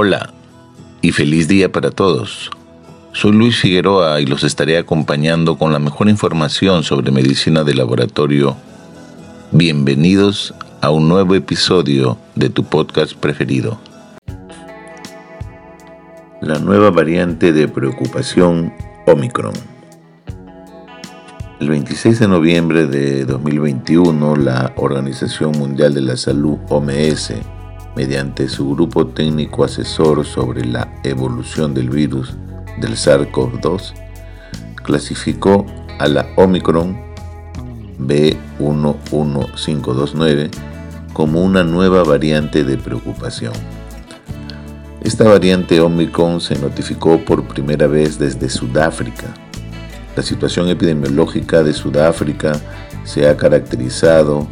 Hola y feliz día para todos. Soy Luis Figueroa y los estaré acompañando con la mejor información sobre medicina de laboratorio. Bienvenidos a un nuevo episodio de tu podcast preferido. La nueva variante de preocupación Omicron. El 26 de noviembre de 2021, la Organización Mundial de la Salud, OMS, mediante su grupo técnico asesor sobre la evolución del virus del SARS-CoV-2, clasificó a la Omicron B11529 como una nueva variante de preocupación. Esta variante Omicron se notificó por primera vez desde Sudáfrica. La situación epidemiológica de Sudáfrica se ha caracterizado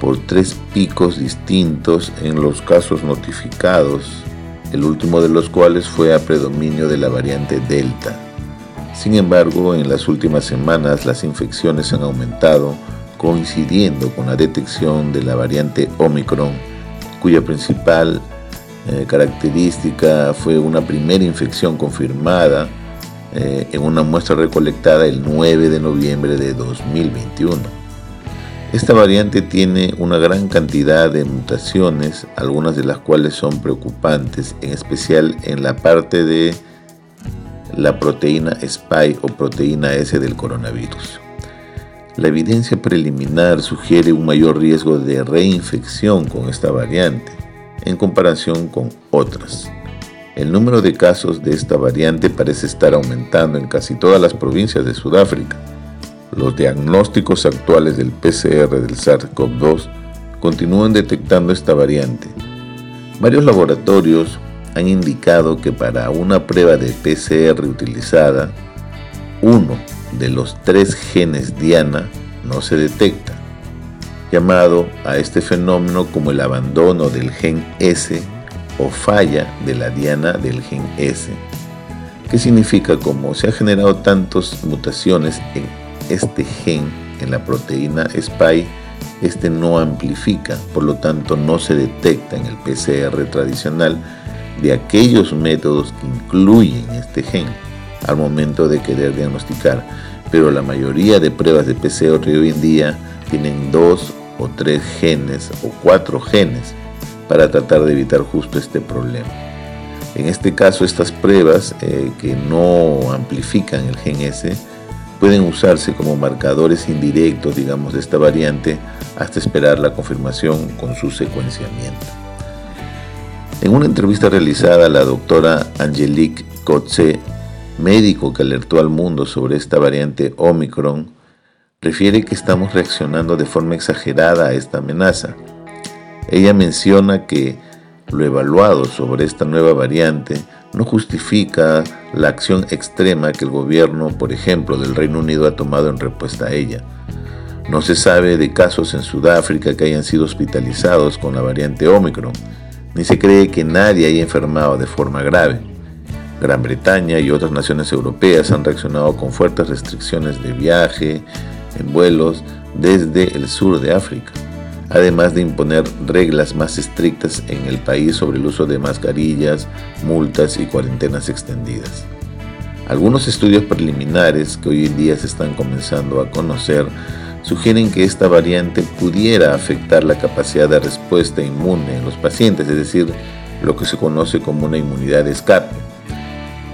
por tres picos distintos en los casos notificados, el último de los cuales fue a predominio de la variante Delta. Sin embargo, en las últimas semanas las infecciones han aumentado coincidiendo con la detección de la variante Omicron, cuya principal eh, característica fue una primera infección confirmada eh, en una muestra recolectada el 9 de noviembre de 2021. Esta variante tiene una gran cantidad de mutaciones, algunas de las cuales son preocupantes, en especial en la parte de la proteína Spike o proteína S del coronavirus. La evidencia preliminar sugiere un mayor riesgo de reinfección con esta variante en comparación con otras. El número de casos de esta variante parece estar aumentando en casi todas las provincias de Sudáfrica los diagnósticos actuales del PCR del SARS-CoV-2 continúan detectando esta variante. Varios laboratorios han indicado que para una prueba de PCR utilizada, uno de los tres genes Diana no se detecta, llamado a este fenómeno como el abandono del gen S o falla de la diana del gen S, que significa como se han generado tantas mutaciones en este gen en la proteína SPY, este no amplifica, por lo tanto no se detecta en el PCR tradicional de aquellos métodos que incluyen este gen al momento de querer diagnosticar. Pero la mayoría de pruebas de PCR hoy en día tienen dos o tres genes o cuatro genes para tratar de evitar justo este problema. En este caso, estas pruebas eh, que no amplifican el gen S pueden usarse como marcadores indirectos, digamos, de esta variante hasta esperar la confirmación con su secuenciamiento. En una entrevista realizada, la doctora Angelique Kotze, médico que alertó al mundo sobre esta variante Omicron, refiere que estamos reaccionando de forma exagerada a esta amenaza. Ella menciona que lo evaluado sobre esta nueva variante no justifica la acción extrema que el gobierno, por ejemplo, del Reino Unido ha tomado en respuesta a ella. No se sabe de casos en Sudáfrica que hayan sido hospitalizados con la variante Omicron, ni se cree que nadie haya enfermado de forma grave. Gran Bretaña y otras naciones europeas han reaccionado con fuertes restricciones de viaje en vuelos desde el sur de África además de imponer reglas más estrictas en el país sobre el uso de mascarillas, multas y cuarentenas extendidas. Algunos estudios preliminares que hoy en día se están comenzando a conocer sugieren que esta variante pudiera afectar la capacidad de respuesta inmune en los pacientes, es decir, lo que se conoce como una inmunidad de escape.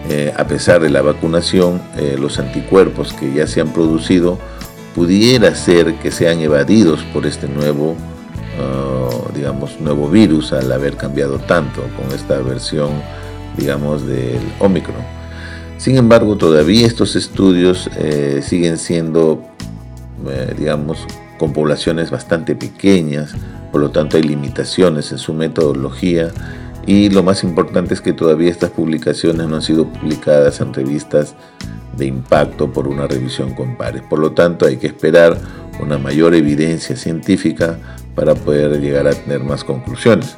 Eh, a pesar de la vacunación, eh, los anticuerpos que ya se han producido pudiera ser que sean evadidos por este nuevo, uh, digamos, nuevo virus al haber cambiado tanto con esta versión, digamos, del Omicron. Sin embargo, todavía estos estudios eh, siguen siendo, eh, digamos, con poblaciones bastante pequeñas, por lo tanto hay limitaciones en su metodología Y lo más importante es que todavía estas publicaciones no han sido publicadas en revistas de impacto por una revisión con pares. Por lo tanto, hay que esperar una mayor evidencia científica para poder llegar a tener más conclusiones.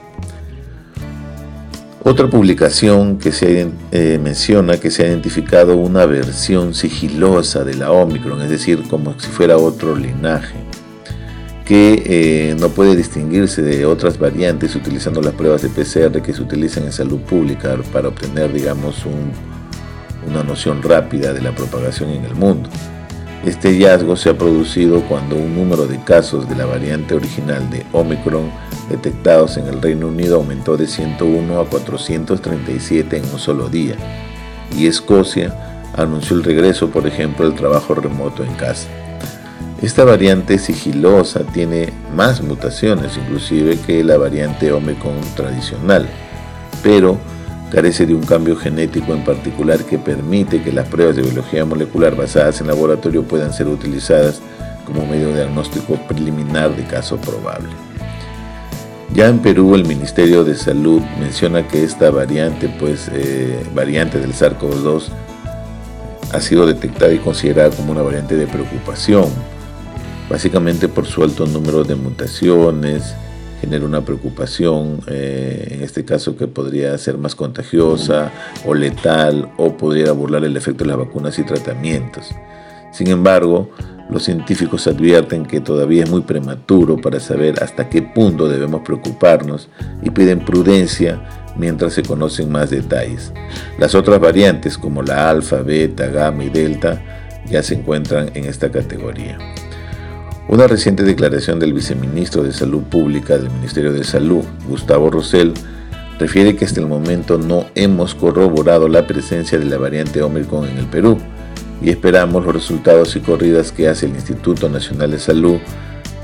Otra publicación que se eh, menciona que se ha identificado una versión sigilosa de la Omicron, es decir, como si fuera otro linaje, que eh, no puede distinguirse de otras variantes utilizando las pruebas de PCR que se utilizan en salud pública para obtener, digamos, una noción rápida de la propagación en el mundo. Este hallazgo se ha producido cuando un número de casos de la variante original de Omicron detectados en el Reino Unido aumentó de 101 a 437 en un solo día, y Escocia anunció el regreso, por ejemplo, del trabajo remoto en casa. Esta variante sigilosa tiene más mutaciones inclusive que la variante Omicron tradicional, pero carece de un cambio genético en particular que permite que las pruebas de biología molecular basadas en laboratorio puedan ser utilizadas como medio de diagnóstico preliminar de caso probable. Ya en Perú el Ministerio de Salud menciona que esta variante, pues, eh, variante del SARS-CoV-2 ha sido detectada y considerada como una variante de preocupación, básicamente por su alto número de mutaciones, genera una preocupación, eh, en este caso que podría ser más contagiosa o letal o podría burlar el efecto de las vacunas y tratamientos. Sin embargo, los científicos advierten que todavía es muy prematuro para saber hasta qué punto debemos preocuparnos y piden prudencia mientras se conocen más detalles. Las otras variantes como la alfa, beta, gamma y delta ya se encuentran en esta categoría. Una reciente declaración del viceministro de Salud Pública del Ministerio de Salud, Gustavo Rosell, refiere que hasta el momento no hemos corroborado la presencia de la variante Omicron en el Perú y esperamos los resultados y corridas que hace el Instituto Nacional de Salud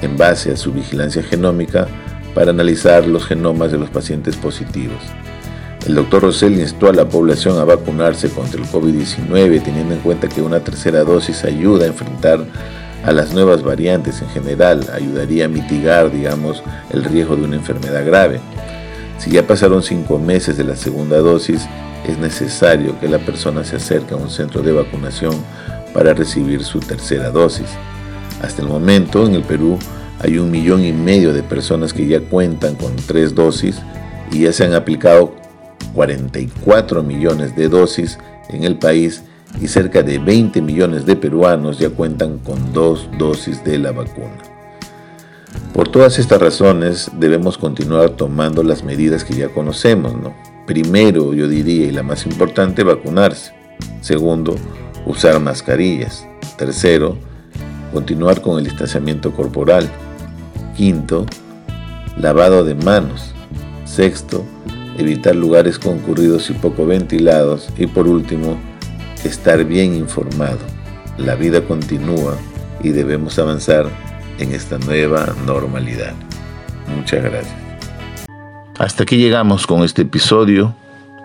en base a su vigilancia genómica para analizar los genomas de los pacientes positivos. El doctor Rosell instó a la población a vacunarse contra el COVID-19 teniendo en cuenta que una tercera dosis ayuda a enfrentar a las nuevas variantes en general, ayudaría a mitigar, digamos, el riesgo de una enfermedad grave. Si ya pasaron cinco meses de la segunda dosis, es necesario que la persona se acerque a un centro de vacunación para recibir su tercera dosis. Hasta el momento, en el Perú, hay un millón y medio de personas que ya cuentan con tres dosis y ya se han aplicado 44 millones de dosis en el país y cerca de 20 millones de peruanos ya cuentan con dos dosis de la vacuna. Por todas estas razones debemos continuar tomando las medidas que ya conocemos, ¿no? Primero, yo diría, y la más importante, vacunarse. Segundo, usar mascarillas. Tercero, continuar con el distanciamiento corporal. Quinto, lavado de manos. Sexto, evitar lugares concurridos y poco ventilados. Y por último, estar bien informado. La vida continúa y debemos avanzar en esta nueva normalidad. Muchas gracias. Hasta aquí llegamos con este episodio.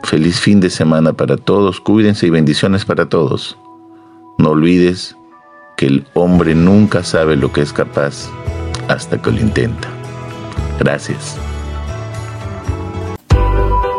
Feliz fin de semana para todos. Cuídense y bendiciones para todos. No olvides que el hombre nunca sabe lo que es capaz hasta que lo intenta. Gracias.